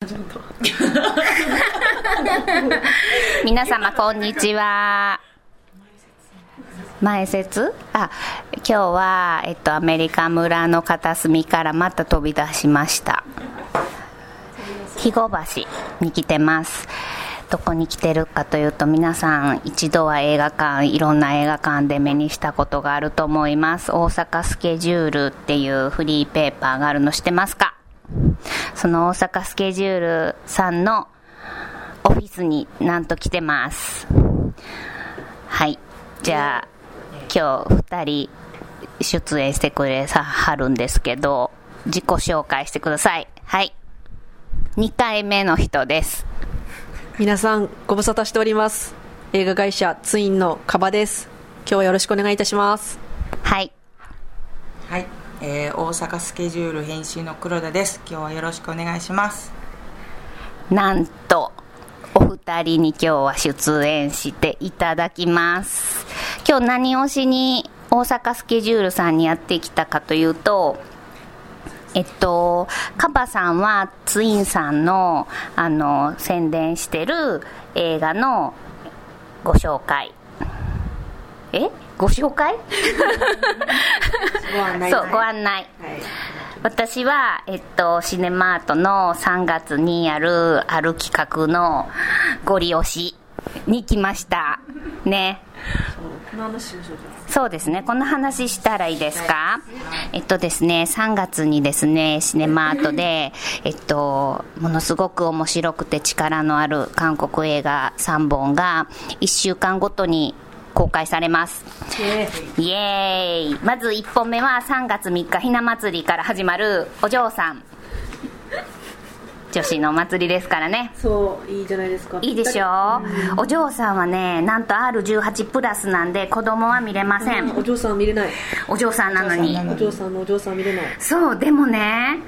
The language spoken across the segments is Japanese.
皆様こんにちは。前説？あ今日は、えっと、アメリカ村の片隅からまた飛び出しました。肥後橋に来てます。どこに来てるかというと皆さん一度は映画館いろんな映画館で目にしたことがあると思います。大阪スケジュールっていうフリーペーパーがあるの知ってますか？その大阪スケジュールさんのオフィスになんと来てます。はい。じゃあ今日2人出演してくれさはるんですけど自己紹介してください。はい。2回目の人です。皆さんご無沙汰しております。映画会社ツインのカバです。今日はよろしくお願いいたします。はい。はい、えー、大阪スケジュール編集の黒田です。今日はよろしくお願いします。なんとお二人に今日は出演していただきます。今日何をしに大阪スケジュールさんにやってきたかというとえっと、カバさんはツインさんのあの宣伝してる映画のご紹介。え？ご紹介ご案内そうご案内、はい。私は、えっと、シネマートの3月にやるある企画のご利用しに来ました。ね。そうです。ね。この話したらいいですか？えっとですね3月にですねシネマートでえっとものすごく面白くて力のある韓国映画3本が1週間ごとに公開されます。イエーイ。まず1本目は3月3日ひな祭りから始まるお嬢さん。女子のお祭りですからね。そういいじゃないですか。いいでしょお嬢さんはねなんと R18 プラスなんで子供は見れません。お嬢さん見れない。お嬢さんなのに。お嬢さんのお嬢さん見れない。そうでもね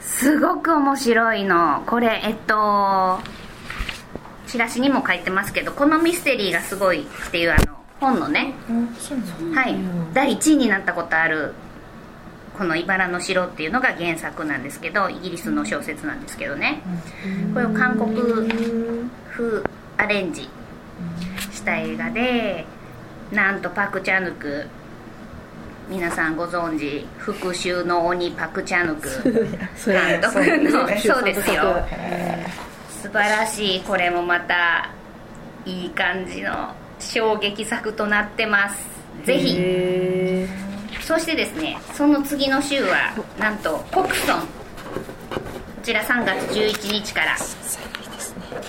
すごく面白いの。これえっとチラシにも書いてますけどこのミステリーがすごいっていうあの本のね。はい。第1位になったことあるこの「茨の城」っていうのが原作なんですけどイギリスの小説なんですけどね。これを韓国風アレンジした映画でなんとパク・チャヌク皆さんご存知復讐の鬼パク・チャヌク。監督のねそうですよ。え素晴らしい。これもまたいい感じの衝撃作となってます。ぜひ。へそしてですねその次の週はなんとコクソン。こちら3月11日から。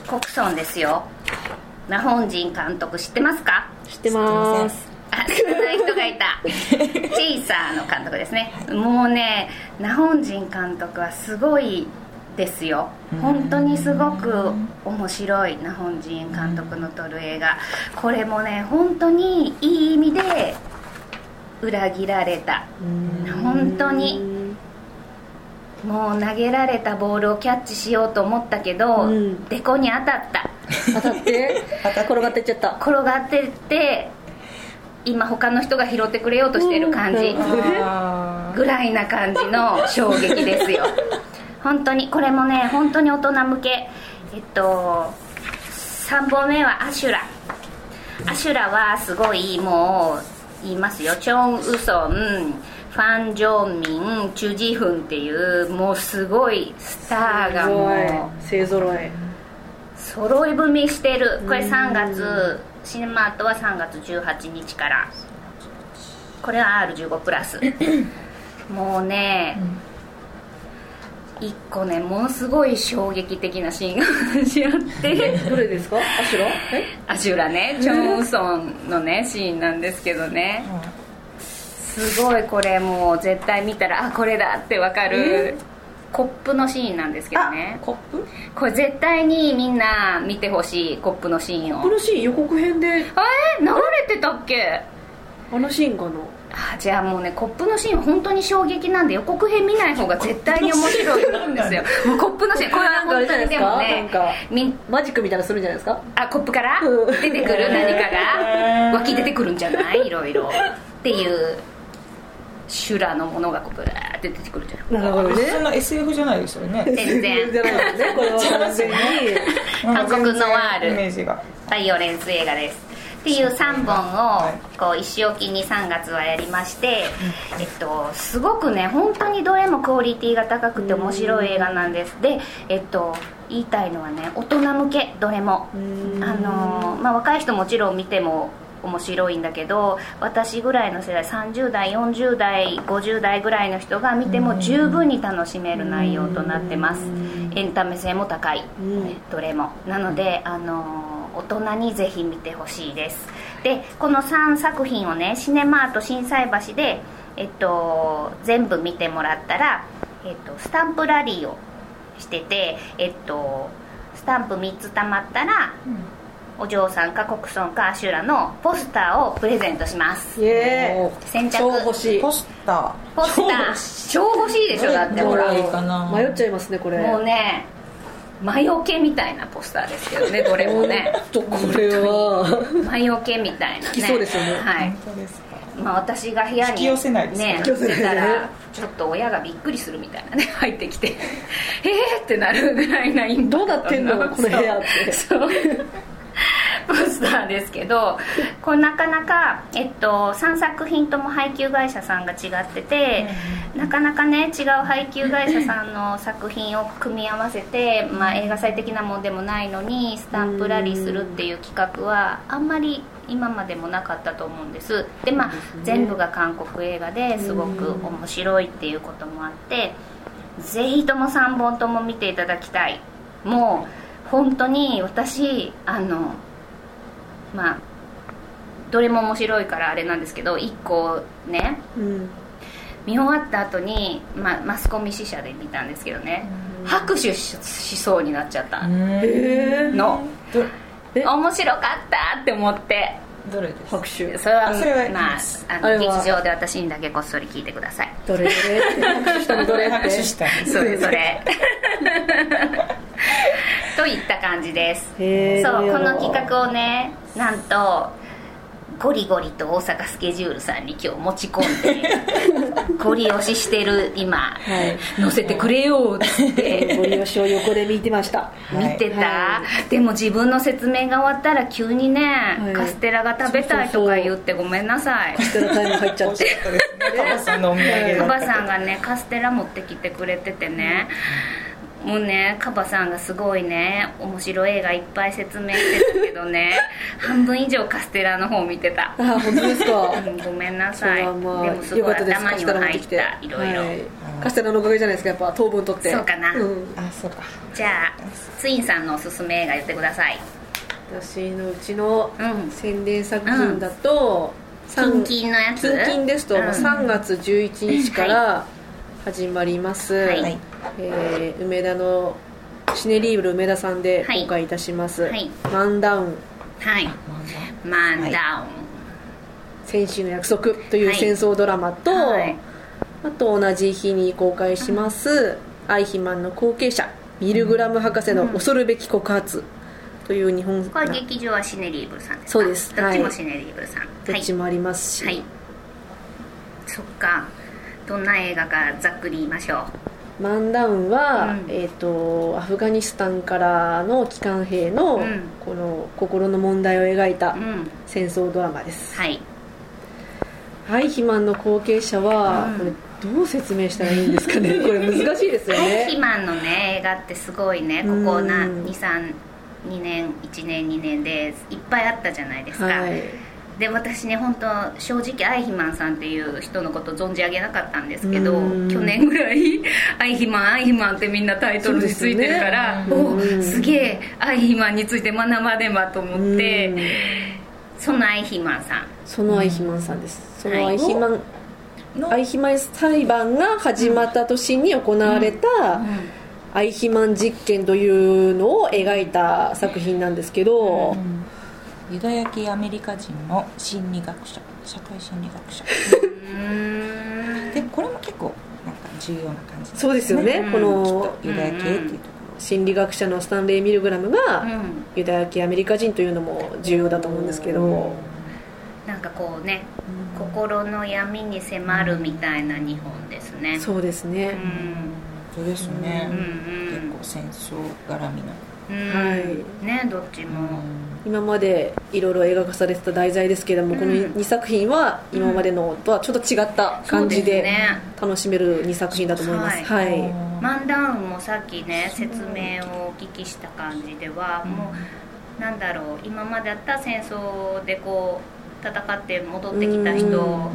コクソンですよ。ナホンジン監督知ってますか？ー知ってます。あ知らない人がいた。チェイサーの監督ですね。もうねナホンジン監督はすごいですよ。本当にすごく面白いナホンジン監督の撮る映画。これもね本当にいい意味で裏切られた。本当に。もう投げられたボールをキャッチしようと思ったけど、うん。デコに当たった。当たって？転がってっちゃった。転がってって今他の人が拾ってくれようとしてる感じ。あぐらいな感じの衝撃ですよ本当にこれもね本当に大人向け。えっと3本目はアシュラ。アシュラはすごいもう言いますよ。チョン・ウソン、ファン・ジョンミン、チュ・ジフンっていうもうすごいスターがもう勢ぞろい。揃い踏みしてる。これ3月シネマートは3月18日から。これは R15 プラス。もうね、一個ねものすごい衝撃的なシーンが私あって。どれですか？アシュラ？え？アシュラね。チョン・ウソンのねシーンなんですけどね。すごいこれもう絶対見たらあこれだってわかるコップのシーンなんですけどね。コップ？これ絶対にみんな見てほしいコップのシーンを。このシーン予告編で。あれ流れてたっけ？あのシーンかな？あじゃあもうねコップのシーン本当に衝撃なんで予告編見ない方が絶対に面白いんですよ。もうコップのシーンこれは本当にでもねマジックみたいなのするんじゃないですか？あコップから？うん。出てくる？何かが湧き出てくるんじゃない？いろいろ。っていう修羅のものがこうブワーって出てくるじゃんなるほどね。普通の SF じゃないですよね。全然じゃないですねこれは完全に。韓国ノワール。イメージが。バイオレンス映画ですっていう3本をこう一生期に3月はやりまして、えっと、すごくね本当にどれもクオリティが高くて面白い映画なんです。で、えっと、言いたいのはね大人向けどれも。あの、まあ、若い人もちろん見ても面白いんだけど私ぐらいの世代30代40代50代ぐらいの人が見ても十分に楽しめる内容となってます。エンタメ性も高い。どれも。なのであの大人にぜひ見てほしいです。でこの3作品をねシネマート心斎橋で、えっと、全部見てもらったら、えっと、スタンプラリーをしてて、えっと、スタンプ3つ貯まったら、お嬢さんかコクソンかアシュラのポスターをプレゼントします。イエーイ。先着。超欲しい。ポスタポスター。超欲しい。でしょだってほら。迷っちゃいますねこれ。もうね魔除けみたいなポスターですけどねどれもね。とこれは魔除けみたいなね。きそうですよね。はい。まあ、私が部屋に引き寄せないですか。ね寄せたらちょっと親がびっくりするみたいなね 入ってきてえーってなるぐらいなインパクトどうなってんのこの部屋って。そうポスターですけどこれなかなか、えっと、3作品とも配給会社さんが違ってて、なかなかね違う配給会社さんの作品を組み合わせて、まあ、映画祭的なもんでもないのにスタンプラリーするっていう企画はあんまり今までもなかったと思うんです。でまあ全部が韓国映画ですごく面白いっていうこともあってぜひとも3本とも見ていただきたい。もう本当に私あのまあどれも面白いからあれなんですけど1個ねうん。見終わった後に、まあ、マスコミ支社で見たんですけどね。拍手ししそうになっちゃった。えの。面白かったって思って。どれです？拍手。それはあそれはまああのあれは。劇場で私にだけこっそり聞いてください。どれ？ど れ拍手したの？どれ？拍手したそれそれ といった感じです。そうこの企画をねなんとゴリゴリと大阪スケジュールさんに今日持ち込んで ゴリ押ししてる今、い。載せてくれよっつって。ご利用しを横で見てました。見てた、はでも自分の説明が終わったら急にね、い。カステラが食べたいとか言ってごめんなさい。ステラタイム入っちゃって。カバさんのお土産だカバさんがねカステラ持ってきてくれててね、もうねカバさんがすごいね面白い映画いっぱい説明してたけどね 半分以上カステラの方見てた。あ本当ですか？うんごめんなそさいまでもすごいかったです。カス頭には入ったいろいろ、はい。カステラのおかげじゃないですかやっぱ糖分取って。そうかな。うん。あそうか。じゃあツインさんのおすすめ映画言ってください。私のうちのうん。宣伝作品だと、キンキンのやつ？近々ですと、うん。3月11日から始まります、はい。えー梅田のシネリーブル梅田さんではい。公開いたします、はい。マンダウン。はい。マンダ戦士の約束というはい。戦争ドラマと、ウンはい。あと同じ日に公開します、アイヒマンの後継者ミルグラム博士の恐るべき告発という日本これ劇場はシネリーブルさんですか？そうです。どっちもはいシネリーブルさん。どっちもありますし、はい、はい、そっかどんな映画かざっくり言いましょう。マンダウンは、うん。えー、とアフガニスタンからの帰還兵の、うん。この心の問題を描いたうん。戦争ドラマです、はい。アイヒマンの後継者は、うん。これどう説明したらいいんですかね？これ難しいですよアイヒね。マンのね映画ってすごいね。ここなうん232年1年2年でいっぱいあったじゃないですか、はいで私ね本当正直アイヒマンさんっていう人のこと存じ上げなかったんですけどうん。去年ぐらい「アイヒマンアイヒマン」ってみんなタイトルについてるから、ねおすげえアイヒマンについて学ばねばと思ってうん。そのアイヒマンさん。そのアイヒマンさんです、そのはいアイヒマン、のアイヒマン裁判が始まった年に行われた、アイヒマン実験というのを描いた作品なんですけど、ユダヤ系アメリカ人の心理学者社会心理学者。でこれも結構なんか重要な感じそうですよね、うん。このとユダヤ系っていうとこ心理学者のスタンレー・ミルグラムが、うん。ユダヤ系アメリカ人というのも重要だと思うんですけど、なんかこうね、心の闇に迫るみたいな日本ですね。そうですね、うん。そうですね、うんうん結構戦争絡みの、うんはい。ねどっちも、今までいろいろ映画化されてた題材ですけれども、うん。この2作品は今までのとはちょっと違った感じで楽しめる2作品だと思います。ははい。い、マンダウンもさっきね説明をお聞きした感じでは、もうなんだろう今まであった戦争でこう戦って戻ってきた人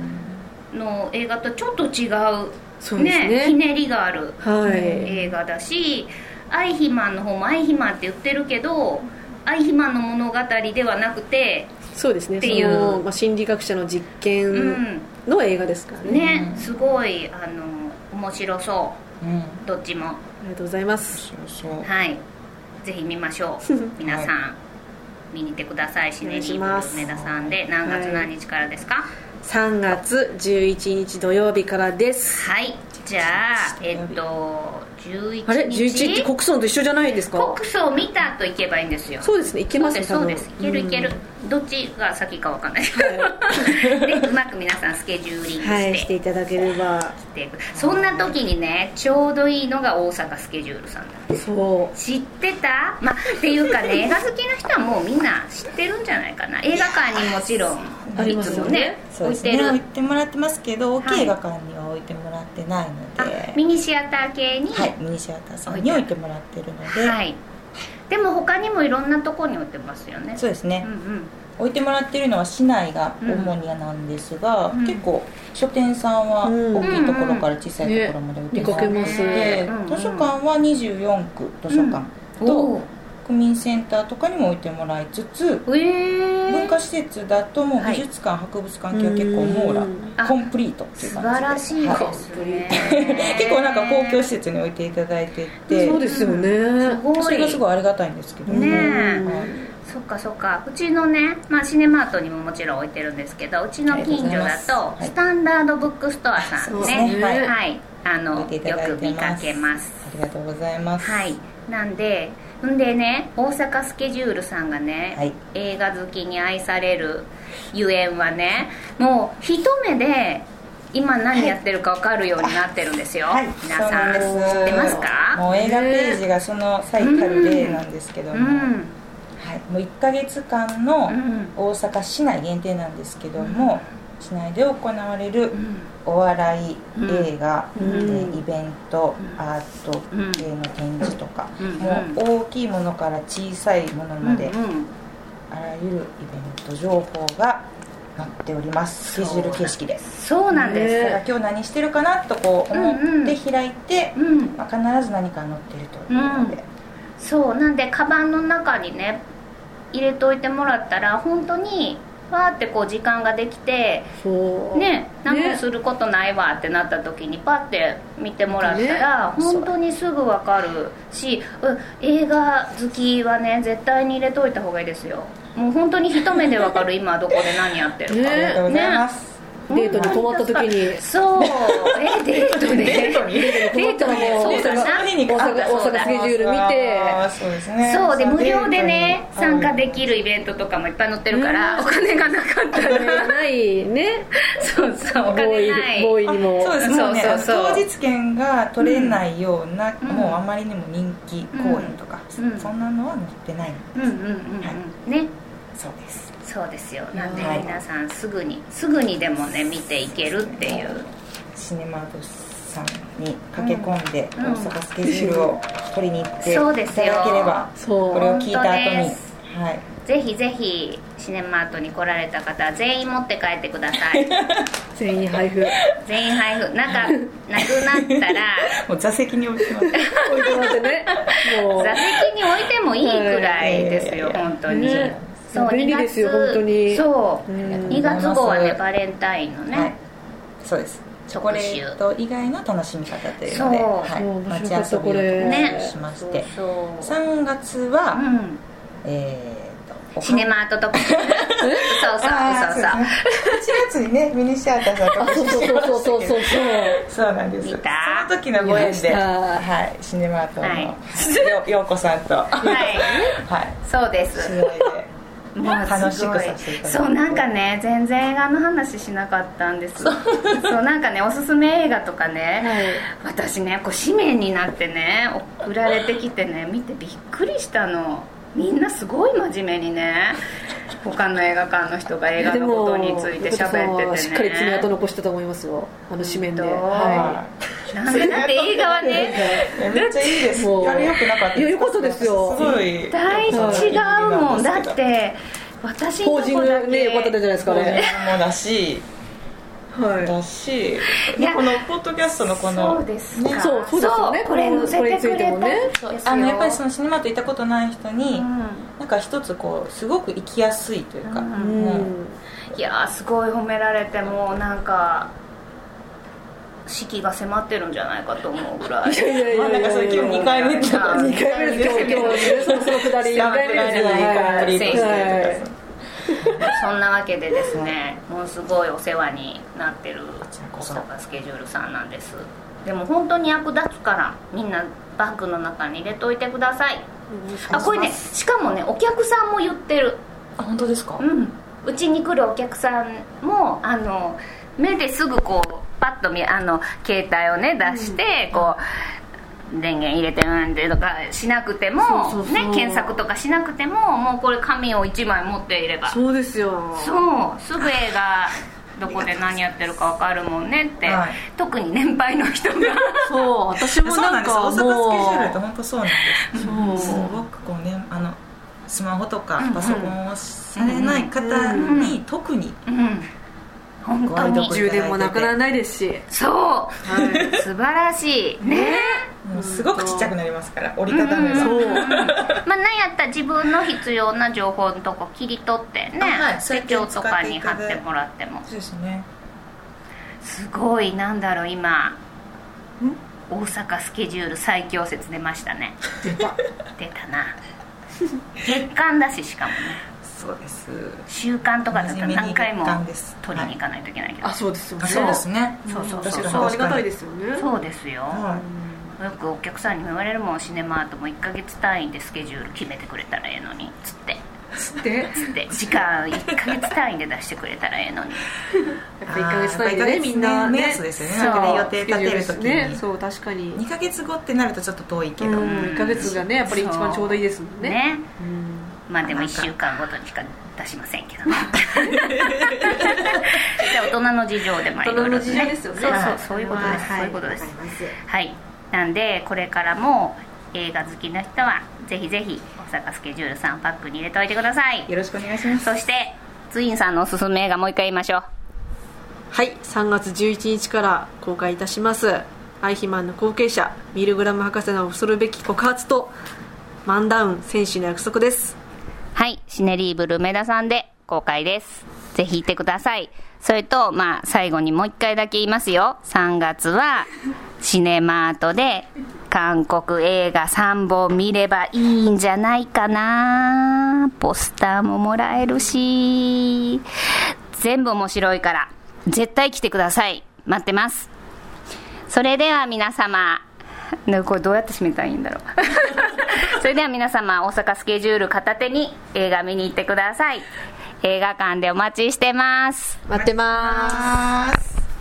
の映画とちょっと違うそうですねひねりがあるはい、映画だしアイヒマンの方もアイヒマンって言ってるけどアイヒマンの物語ではなくて、そうですね。っていう。その、まあ、心理学者の実う験んの映画ですからね、ねすごいあの面白そう。ん。うどっちも。ありがとうございます。はい。ぜひ見ましょう。皆さん、見に行ってください。シネディーブル梅田さんで。何月何日からですか？3月11日土曜日からです。はい、じゃあえっと11日。あれ？11って国葬と一緒じゃないですか？国葬見た後行けばいいんですよ。そうですねいけますねそうですそうです。いけるいける、どっちが先かわかんない。でうまく皆さんスケジューリングはいしてしていただければ。そんな時にねちょうどいいのが大阪スケジュールさんだそう。知ってた？まあっていうかね映画好きな人はもうみんな知ってるんじゃないかな。映画館にもちろんありいつもねそうですね。置いてる。置いてもらってますけど大きはいい映画館には置いてもらってないのあで、ミニシアター系にはいミニシアターさんに置いてもらってるので、はい。でも他にもいろんなとこに置いてますよね。そうですね、うんうん。置いてもらってるのは市内が主になんですが、うん。結構書店さんはうん。大きいところから小さいところまで置いてもらってね見かけますでうん図書館は24区図書館おとー区民センターとかにも置いてもらいつつえー、文化施設だともう美術館、博物館系は結構網羅あコンプリートっていう素感じで。晴らしいはですね。結構なんか公共施設に置いていただいてて。そうですよね。すごい。それがすごいありがたいんですけどねえ。はい。そっかそっか。うちのね、まあ、シネマートにももちろん置いてるんですけどうちの近所だとスタンダードブックストアさんそうねですね。はい。はい。あのよく見かけます。ありがとうございます。はい。なんでんでね大阪スケジュールさんがね、はい。映画好きに愛されるゆえんはねもう一目で今何やってるか分かるようになってるんですよ、はい、皆さん。知ってますか？もう映画ページがその最たる例なんですけども、うん。はい、もう1ヶ月間のうん。大阪市内限定なんですけども、市内で行われるうん。お笑い、うん映画、うん。えーイベント、うん。アートうん。系の展示とか、うん。もう大きいものから小さいものまで、あらゆるイベント情報が載っております。スケジュール形式で。すそうなんです、だから今日何してるかなとこう思って開いて、うん。まあ、必ず何か載ってるというので、そう。なんでカバンの中にね入れといてもらったら本当にわーってこう時間ができてそう。ね何もすることないわってなった時にパッて見てもらったらね。本当にすぐ分かるし、うん映画好きはね絶対に入れといた方がいいですよ。もう本当に一目で分かる 今どこで何やってるか、ね。デートに困った時に。そう。えデートでデートにデートでそうだなその日に大阪大阪スケジュール見て。そうですね。そうで無料でね参加できるイベントとかもいっぱい載ってるから、お金がなかったら。ないね。そうそうお金ない。ボーイにも。そうですもうね。そうそうそう。当日券が取れないような、うん。もうあまりにも人気公演とか、うん。そんなのは載ってないうんうんうんうんね。そうです。そうですよ。なんではい皆さんすぐにすぐにでもね見ていけるっていう。シネマートさんに駆け込んで、うん大阪スケジュールを取りに行っていただそうですよ。ければこれを聞いた後に。はい。ぜひぜひシネマートに来られた方は全員持って帰ってください。全員配布。全員配布。なんかなくなったら。もう座席に置いてます。置いてもらってね。も う座席に置いてもいいくらいですよ、はい本当に、ね。そう便利ですよ2月本当に。そう、うん。2月号はねバレンタインのね、はい。そうですチョコレート以外の楽しみ方というので、そう。はい、そう面街遊びをしまして。そうそう。3月は、うん。えーとシネマートとか そうそうそうそう8月にねミニシアターさんとあそうそうそうそうそうそう。そうなんです。見た？その時のご縁で、はい、シネマートの、はい。よようこさんと、はい。はい。はい、そうです。取材でもう楽しくさせていただいて。そうなんかね全然映画の話しなかったんです。そうなんかねおすすめ映画とかね、私ねこう紙面になってね送られてきてね見てびっくりしたの。みんなすごい真面目にね他の映画館の人が映画のことについて喋っててね。しっかり爪痕残したと思いますよ。あの紙面で。はなんでだって映画はね。え めっちゃいいです。もうあれ良くなかったいや良かったですよ。すごい。大違うもん。だって私ポージングとこだけね良かったじゃないですかねもだし。はい。だし。いやこのポッドキャストのこのそうですか。そうそうですよね。そうこれ載せてくれたこれについてもね。あのやっぱりそのシネマと行ったことない人に、うん。なんか一つこうすごく行きやすいというか、うん。もう。いやーすごい褒められてもうなんか四季が迫ってるんじゃないかと思うぐらい。いやいやいやそれ今日2回目ってことあ2回目です今日今日ねそのそのくだり2回目ですそんなわけでですねもうすごいお世話になってる大阪スケジュールさんなんです。でも本当に役立つからみんなバッグの中に入れといてください。あこれねしかもねお客さんも言ってる。あ本当ですか、うん。うちに来るお客さんもあの目ですぐこうパッと見あの携帯をね出して、こう電源入れてうんでとかしなくてもそうそうそう。ね、検索とかしなくてももうこれ紙を1枚持っていれば。そうそうですよ。すぐ映画どこで 何やってるか分かるもんねって、はい。特に年配の人が。そう私もそうななんんかです。大阪スケジュールっても本当そうなんですうすそう。ごくこうねあのスマホとかうんうん。パソコンをされない方に特にうん本当に。充電もなくならないですし。そう、はい。素晴らしい。ね。もうすごくちっちゃくなりますから折りたためば、そう。まあ、なんやったら自分の必要な情報のとこ切り取ってね、あはい。手帳とかに貼ってもらっても。そうですねすごいなんだろう今。大阪スケジュール最強説出ましたね出た出たな月間だししかもねそうです。週間とかだったら何回も取りに行かないといけないけど、あそうです。よねあそうですね。そうそう確かにそう。ありがたいですよねそうですよ、はよくお客さんにも言われるもんシネマートも1ヶ月単位でスケジュール決めてくれたらええのに。つって。つって？やっつって。時間1ヶ月単位で出してくれたらええのに。ぱ1ヶ月単位でねみんな目ね。安ですよねそう。予定立てるときに、ね。そう。確かに。2ヶ月後ってなるとちょっと遠いけど、うん。1ヶ月がねやっぱり一番ちょうどいいですもんね。ね。うんまあでも1週間ごとにしか出しませんけど 大人の事情でまあいろいろ大人の事情ですよね。そうそうはい。そういうことです、はい。そういうことです。はい。なんでこれからも映画好きな人はぜひぜひ大阪スケジュールさんパックに入れておいてください。よろしくお願いします。そしてツインさんのおすすめ映画もう一回言いましょう。はい。3月11日から公開いたします。アイヒマンの後継者ミルグラム博士の恐るべき告発とマンダウン戦士の約束ですはい、シネリーブル梅田さんで公開です。ぜひ行ってください。それと、まあ、最後にもう一回だけ言いますよ。3月は、シネマートで、韓国映画3本見ればいいんじゃないかなポスターももらえるし、全部面白いから、絶対来てください。待ってます。それでは皆様、ね、これどうやって締めたらいいんだろう。それでは皆様大阪スケジュール片手に映画見に行ってください。映画館でお待ちしてます。待ってます。